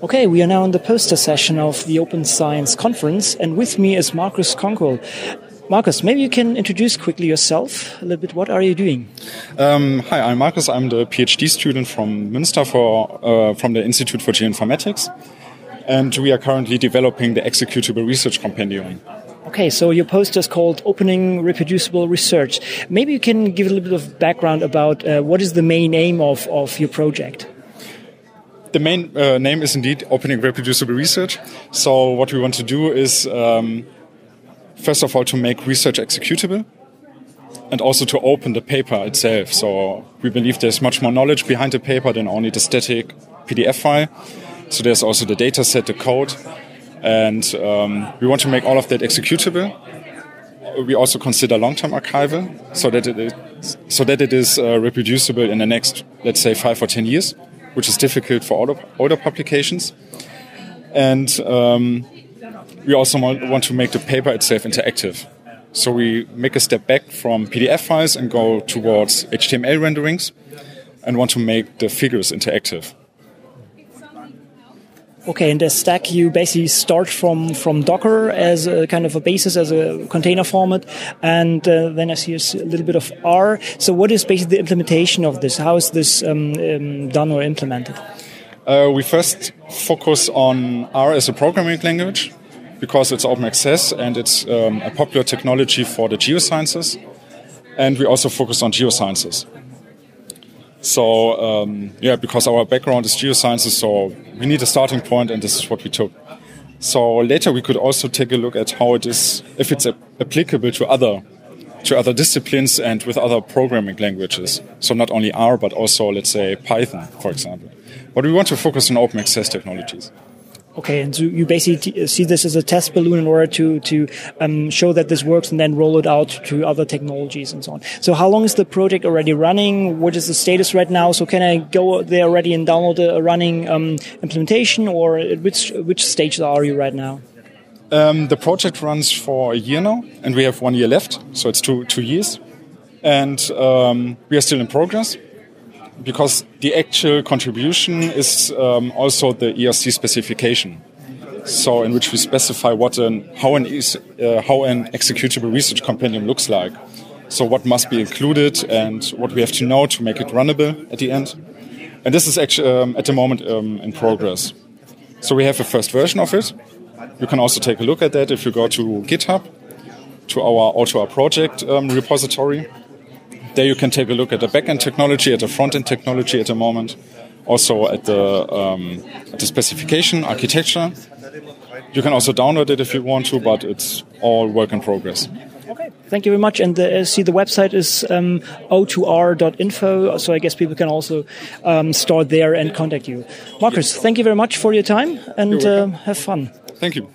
Okay, we are now in the poster session of the Open Science Conference, and with me is Markus Konkol. Markus, maybe you can introduce quickly yourself a little bit. What are you doing? Um, hi, I'm Markus. I'm the PhD student from Münster for, uh, from the Institute for Geoinformatics, and we are currently developing the executable research compendium. Okay, so your poster is called Opening Reproducible Research. Maybe you can give a little bit of background about uh, what is the main aim of, of your project? The main uh, name is indeed Opening Reproducible Research. So what we want to do is, um, first of all, to make research executable and also to open the paper itself. So we believe there's much more knowledge behind the paper than only the static PDF file. So there's also the data set, the code, and um, we want to make all of that executable. We also consider long-term archival so that it is, so that it is uh, reproducible in the next, let's say, five or ten years which is difficult for older, older publications. And um, we also want to make the paper itself interactive. So we make a step back from PDF files and go towards HTML renderings and want to make the figures interactive. Okay, in the stack, you basically start from from Docker as a kind of a basis, as a container format, and uh, then I see a little bit of R. So, what is basically the implementation of this? How is this um, um, done or implemented? Uh, we first focus on R as a programming language because it's open access and it's um, a popular technology for the geosciences, and we also focus on geosciences. So um, yeah, because our background is geosciences, so we need a starting point, and this is what we took. So later we could also take a look at how it is, if it's applicable to other to other disciplines and with other programming languages. So not only R, but also let's say Python, for example. But we want to focus on open access technologies. Okay, and so you basically see this as a test balloon in order to to um, show that this works and then roll it out to other technologies and so on. So how long is the project already running? What is the status right now? So can I go there already and download a running um, implementation, or which which stage are you right now? Um, the project runs for a year now, and we have one year left, so it's two two years, and um, we are still in progress because the actual contribution is um, also the ERC specification. So, in which we specify what an how an uh, how an executable research compendium looks like. So, what must be included and what we have to know to make it runnable at the end. And this is actually um, at the moment um, in progress. So, we have a first version of it. You can also take a look at that if you go to GitHub, to our O2R project um, repository there you can take a look at the backend technology, at the front-end technology at the moment, also at the, um, the specification, architecture. You can also download it if you want to, but it's all work in progress. Okay, thank you very much. And the, uh, see, the website is um, o2r.info, so I guess people can also um, start there and contact you. Markus, thank you very much for your time and uh, have fun. Thank you.